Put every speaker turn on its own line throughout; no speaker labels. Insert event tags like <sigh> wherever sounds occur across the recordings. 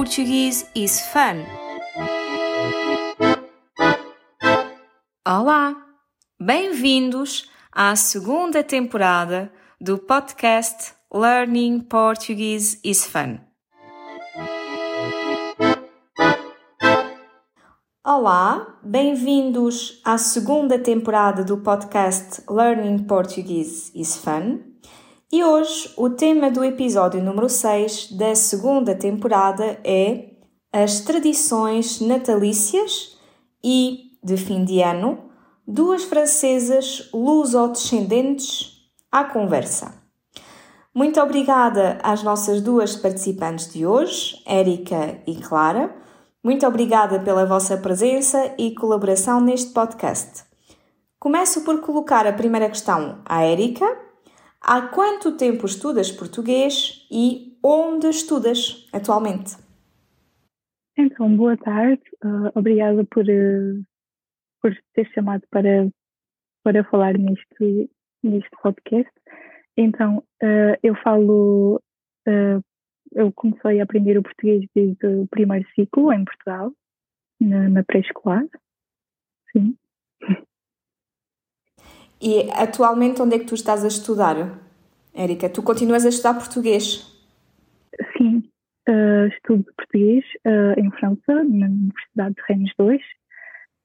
Portuguese is fun. Olá! Bem-vindos à segunda temporada do podcast Learning Portuguese is Fun. Olá, bem-vindos à segunda temporada do podcast Learning Portuguese is Fun. E hoje o tema do episódio número 6 da segunda temporada é as tradições natalícias e de fim de ano, duas francesas luso-descendentes à conversa. Muito obrigada às nossas duas participantes de hoje, Érica e Clara. Muito obrigada pela vossa presença e colaboração neste podcast. Começo por colocar a primeira questão à Érica Há quanto tempo estudas português e onde estudas atualmente?
Então, boa tarde. Uh, obrigada por, uh, por ter chamado para, para falar neste, neste podcast. Então, uh, eu falo, eu comecei a aprender o português desde o primeiro ciclo em Portugal, na, na pré-escolar. Sim.
E atualmente onde é que tu estás a estudar, Érica? Tu continuas a estudar português?
Sim, uh, estudo português uh, em França, na Universidade de Reinos 2. Uh,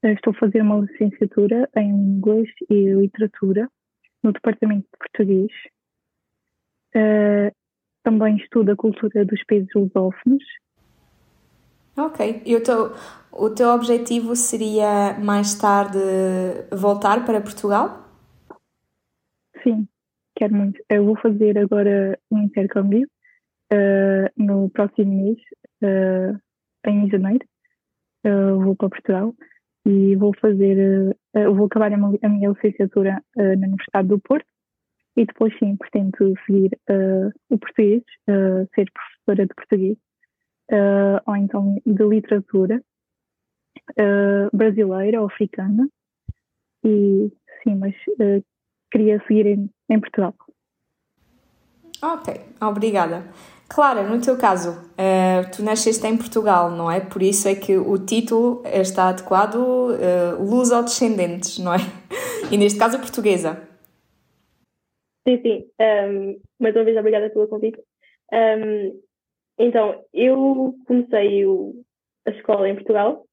eh, estou a fazer uma licenciatura em Inglês e Literatura no Departamento de Português. também estudo a cultura dos países lusófonos.
Ok. E o teu, o teu objetivo seria mais tarde voltar para Portugal?
Sim, quero muito. Eu vou fazer agora um intercâmbio uh, no próximo mês, uh, em janeiro. Uh, vou para Portugal e vou fazer, vou acabar a a minha licenciatura na Universidade do Porto e depois sim pretendo seguir o português, ser professora de português ou então de literatura brasileira ou africana e sim, mas queria seguir em, em Portugal.
Ok, obrigada. Clara, no teu caso, uh, tu nasceste em Portugal, não é? Por isso é que o título está adequado uh, luso-descendentes, não é? <laughs> E neste caso, portuguesa.
Sim, sim. Um, mais uma vez, obrigada pelo convite. Um, então, eu comecei o, a escola em Portugal,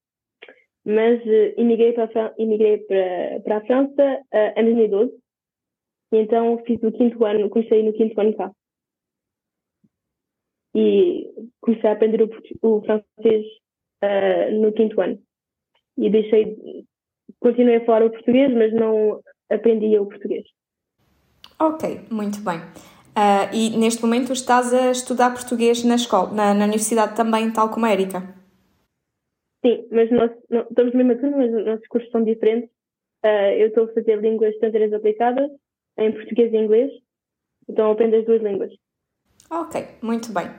mas uh, emigrei, para, emigrei para, para a França uh, em 2012 e então fiz o quinto ano, comecei no quinto ano cá. E comecei a aprender o, o francês uh, no quinto ano. E deixei, continuei a falar o português, mas não aprendia o português.
Ok, muito bem. Uh, e neste momento estás a estudar português na escola, na, na universidade também, tal como a Erika?
Sim, mas nós não, estamos na mesma turma, mas os nossos cursos são diferentes. Uh, eu estou a fazer línguas estrangeiras aplicadas em português e inglês, então aprendo as duas línguas.
Ok, muito bem.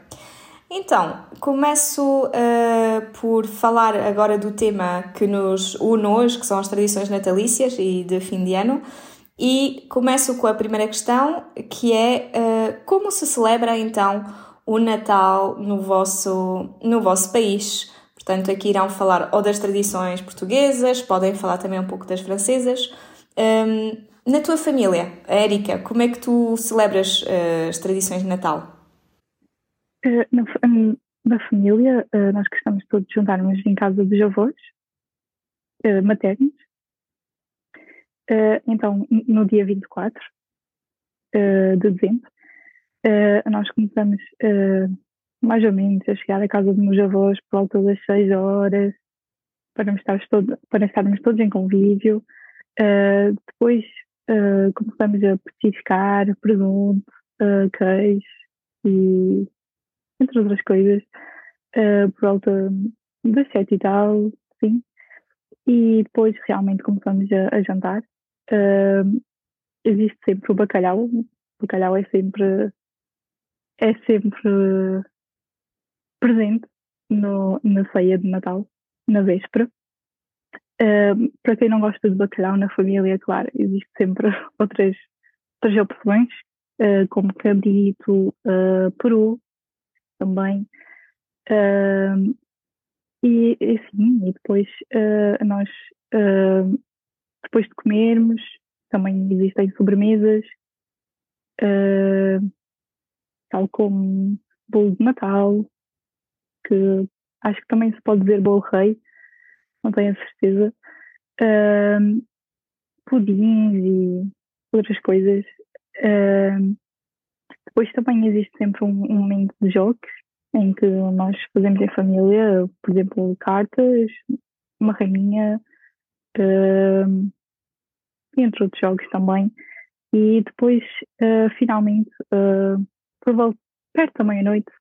Então, começo uh, por falar agora do tema que nos une hoje, que são as tradições natalícias e de fim de ano. E começo com a primeira questão, que é uh, como se celebra então o Natal no vosso, no vosso país? Portanto, aqui irão falar ou das tradições portuguesas, podem falar também um pouco das francesas. Um, na tua família, Érica, como é que tu celebras uh, as tradições de Natal?
Uh, na, hum, na, família, uh, nós gostamos todos de juntarmos em casa dos avós maternos. então, no dia 24 de dezembro, nós começamos mais ou menos a chegar à casa dos meus avós por volta das 6 horas, para, estarmos para estarmos todos em convívio. Uh, depois uh, começamos a petiscar presunto, uh, queijo e entre outras coisas, uh, por volta das sete e tal, sim. E depois realmente começamos a, a jantar. Existe sempre o bacalhau. O bacalhau é sempre é sempre presente no, na ceia de Natal, na véspera. Para quem não gosta de bacalhau na família, claro, existe sempre <laughs> outras, outras opções, uh, como cabrito, uh, peru também. Uh, e, e sim, e depois uh, nós, depois de comermos, também existem sobremesas, tal como bolo de Natal, que acho que também se pode dizer bolo rei, não tenho a certeza, pudins e outras coisas. depois também existe sempre um, um momento de jogos, em que nós fazemos em família, por exemplo, cartas, uma rainha, uh, entre outros jogos também. E depois, uh, finalmente, uh, por perto da meia-noite,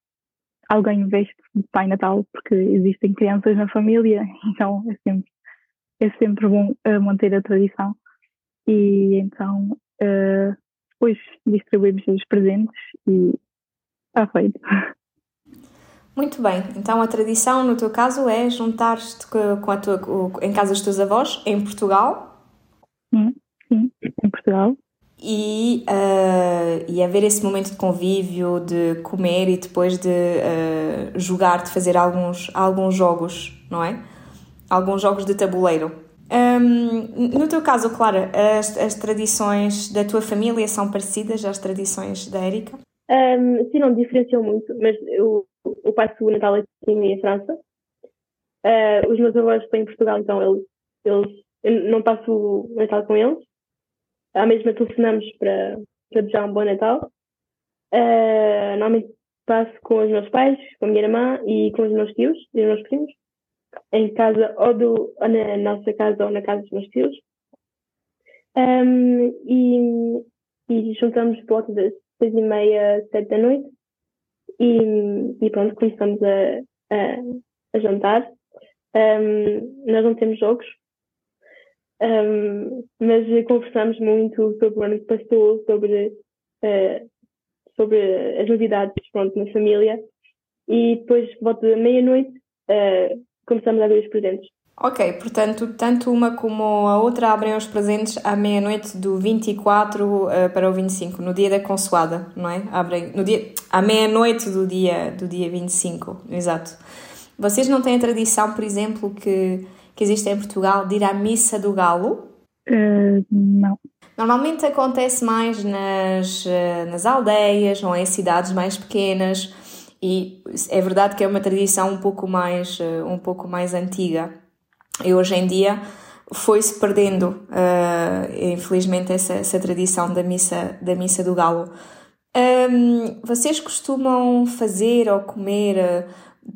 alguém veste de Pai Natal, porque existem crianças na família, <laughs> então é sempre, é sempre bom uh, manter a tradição. E então, uh, depois distribuímos os presentes e está feito. <laughs>
Muito bem, então a tradição no teu caso é juntar-te com a tua, em casa dos teus avós em Portugal?
Sim, sim, em Portugal.
E, uh, e haver esse momento de convívio, de comer e depois de uh, jogar, de fazer alguns, alguns jogos, não é? Alguns jogos de tabuleiro. Um, no teu caso, Clara, as, as tradições da tua família são parecidas às tradições da Érica?
Um, sim, não diferenciam muito, mas eu, eu passo o Natal aqui em França. Uh, os meus avós estão em Portugal, então eles, eles, eu não passo o Natal com eles. À mesma telefonamos para, para desejar um bom Natal. Uh, normalmente passo com os meus pais, com a minha irmã e com os meus tios e os meus primos. Em casa, ou, do, ou na nossa casa ou na casa dos meus tios. Um, e, e juntamos por volta das seis e meia, sete da noite. E, e pronto, começamos a, a, a jantar. Um, nós não temos jogos, um, mas conversamos muito sobre o ano que passou, sobre, uh, sobre as novidades pronto, na família. E depois, volta da meia-noite, uh, começamos a abrir os presentes.
Ok, portanto, tanto uma como a outra abrem os presentes à meia-noite do 24 uh, eh, para o 25, no dia da consoada, não é? Abrem no dia, à meia-noite do dia, do dia 25, exato. Vocês não têm a tradição, por exemplo, que, que existe em Portugal de ir à missa do galo?
Uh, não.
Normalmente acontece mais nas, uh, nas aldeias ou em cidades mais pequenas e é verdade que é uma tradição um pouco mais, um pouco mais antiga. E hoje em dia foi-se perdendo, uh, infelizmente, essa, essa tradição da missa, da missa do galo. Um, vocês costumam fazer ou comer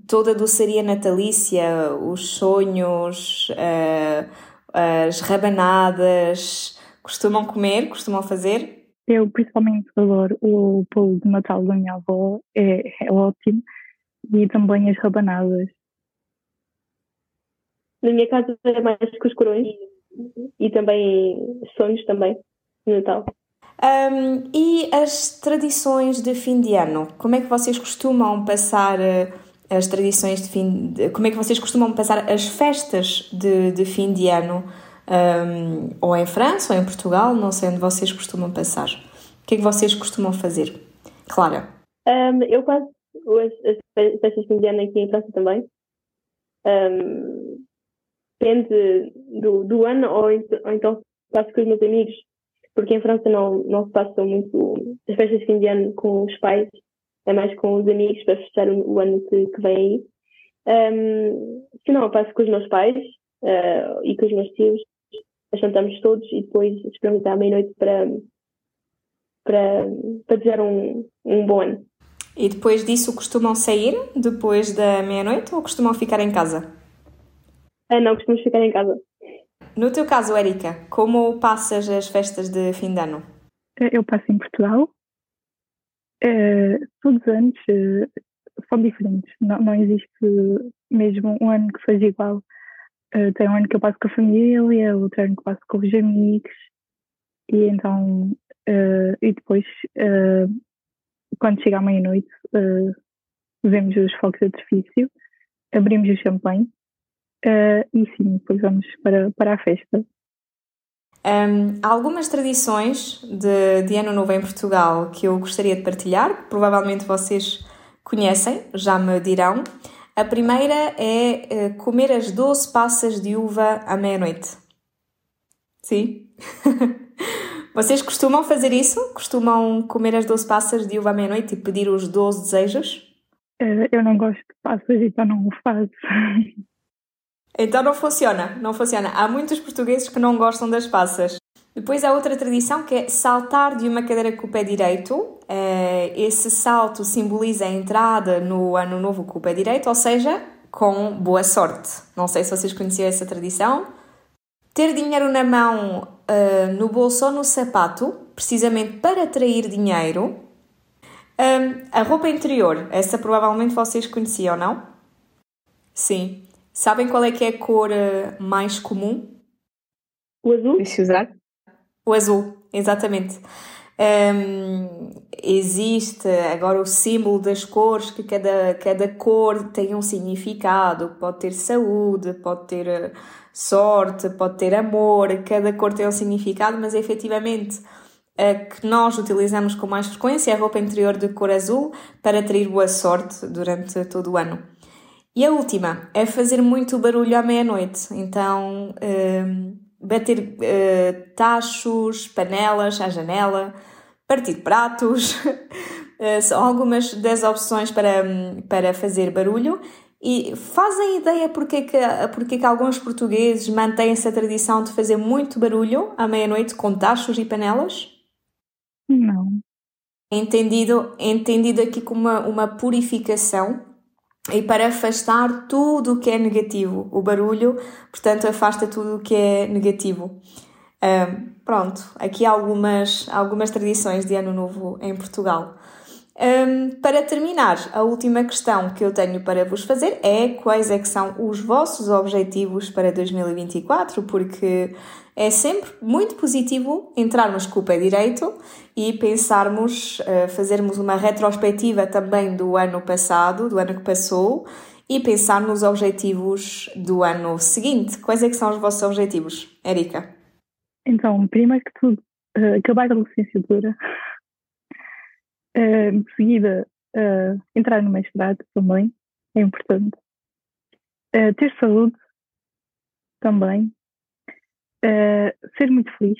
toda a doçaria natalícia, os sonhos, uh, as rabanadas? Costumam comer? Costumam fazer?
Eu principalmente adoro o bolo de Natal da minha avó, é, é ótimo, e também as rabanadas.
Na minha casa é mais com os corões e também sonhos também no Natal.
Um, e as tradições de fim de ano? Como é que vocês costumam passar uh, as tradições de fim de, Como é que vocês costumam passar as festas de, de fim de ano? Um, ou em França ou em Portugal, não sei onde vocês costumam passar. O que é que vocês costumam fazer? Clara?
Um, eu passo as, as festas de fim de ano aqui em França também. Um, depende do, do ano ou, ou então passo com os meus amigos, porque em França não, não se passa muito as festas de fim de ano com os pais, é mais com os amigos para fechar o, ano que, que vem aí. Um, se não, passo com os meus pais uh, e com os meus tios, jantamos todos e depois esperamos à meia-noite para, para, para desejar um, um bom ano.
E depois disso costumam sair depois da meia-noite ou costumam ficar em casa?
Ah, não, costumamos ficar em casa.
No teu caso, Erika, como passas as festas de fim de ano?
Eu passo em Portugal. Uh, todos os anos uh, são diferentes. Não, não existe mesmo um ano que seja igual. Uh, tem um ano que eu passo com a família, outro ano que passo com os amigos. E então, e depois, quando chega à meia-noite, vemos os fogos de artifício, abrimos o champanhe e sim, depois vamos para, para a festa.
Um, há algumas tradições de, de Ano Novo em Portugal que eu gostaria de partilhar, que provavelmente vocês conhecem, já me dirão. A primeira é uh, comer as 12 passas de uva à meia-noite. Sim? <laughs> Vocês costumam fazer isso? Costumam comer as 12 passas de uva à meia-noite e pedir os 12 desejos?
Uh, eu não gosto de passas, então não o faço. <laughs>
Então não funciona, não funciona. Há muitos portugueses que não gostam das passas. Depois há outra tradição que é saltar de uma cadeira com o pé direito. Eh, esse salto simboliza a entrada no ano novo com o pé direito, ou seja, com boa sorte. Não sei se vocês conheciam essa tradição. Ter dinheiro na mão, uh, no bolso ou no sapato, precisamente para atrair dinheiro. Um, a roupa interior, essa provavelmente vocês conheciam, não? Sim. Sabem qual é que é a cor uh, mais comum?
O azul?
Deixa usar.
O azul, exatamente. Um, existe agora o símbolo das cores, que cada, cada cor tem um significado, pode ter saúde, pode ter eh, sorte, pode ter amor, cada cor tem um significado, mas efetivamente a que nós utilizamos com mais frequência é a roupa interior de cor azul para atrair boa sorte durante todo o ano. E a última é fazer muito barulho à meia-noite, então um, bater uh, tachos, panelas à janela, partir pratos, uh, <laughs> são algumas das opções para, para fazer barulho. E fazem ideia porque que, porque que alguns portugueses mantêm essa tradição de fazer muito barulho à meia-noite com tachos e panelas?
Não.
Entendido, entendido aqui como uma, uma purificação e para afastar tudo o que é negativo. O barulho, portanto, afasta tudo o que é negativo. Um, pronto, aqui algumas, algumas tradições de Ano Novo em Portugal. Um, para terminar, a última questão que eu tenho para vos fazer é quais é que são os vossos objetivos para 2024, porque é sempre muito positivo entrarmos com o pé direito e pensarmos, uh, fazermos uma retrospectiva também do ano passado, do ano que passou, e pensar nos objetivos do ano seguinte. Quais é que são os vossos objetivos, Erika?
Então, primeiro que tudo, uh, acabar a licenciatura Uh, <laughs> de seguida, entrar no mestrado também é importante. Ter saúde também. Ser muito feliz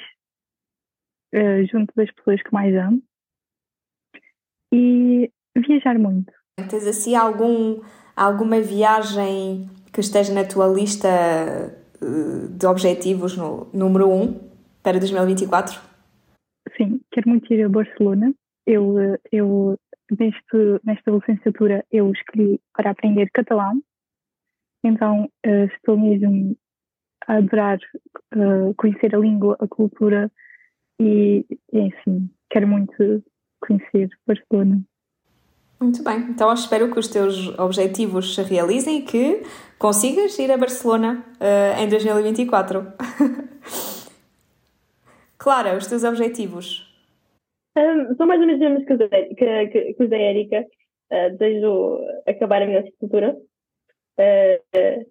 junto das pessoas que mais amo. E viajar muito.
Tens assim algum, alguma viagem que esteja na tua lista de objetivos no número 1 um para 2024?
Sim, quero muito ir a Barcelona eu, eu neste, nesta licenciatura eu escolhi para aprender catalão, então uh, estou mesmo a adorar uh, conhecer a língua, a cultura e, e assim, quero muito conhecer Barcelona.
Muito bem, então espero que os teus objetivos se realizem e que consigas ir a Barcelona uh, em 2024. <laughs> Clara, os teus objetivos?
Um, são mais ou menos as mesmas que, os da Erika. Uh, desejo acabar a minha licenciatura. Uh,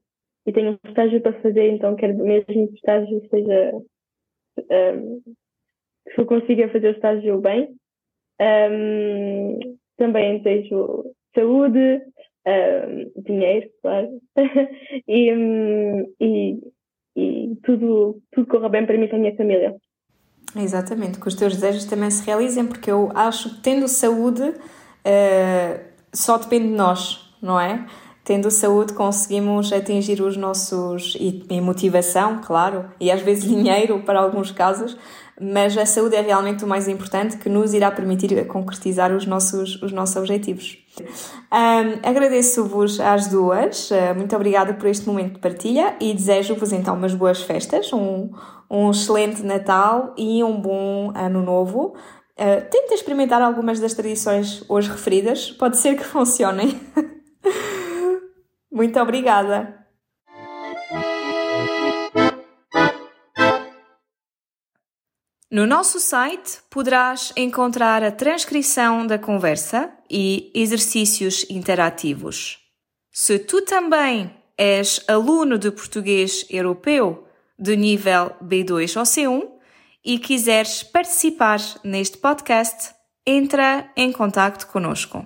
e tenho um estágio para fazer, então quero mesmo que o estágio seja. Um, que eu consiga fazer o estágio bem. Um, também desejo saúde, dinheiro, claro. <laughs> e, e, e tudo, tudo corra bem para mim e para a minha família.
Exatamente, que os teus desejos também se realizem, porque eu acho que tendo saúde uh, só depende de nós, não é? Tendo saúde conseguimos atingir os nossos. E, e motivação, claro, e às vezes dinheiro para alguns casos, mas a saúde é realmente o mais importante que nos irá permitir concretizar os nossos, os nossos objetivos. Um, Agradeço-vos às duas, uh, muito obrigada por este momento de partilha e desejo-vos então umas boas festas, um, um excelente Natal e um bom Ano Novo. Uh, tenta experimentar algumas das tradições hoje referidas, pode ser que funcionem. <laughs> Muito obrigada! No nosso site poderás encontrar a transcrição da conversa e exercícios interativos. Se tu também és aluno de português europeu de nível B2 ou C1 e quiseres participar neste podcast, entra em contato conosco.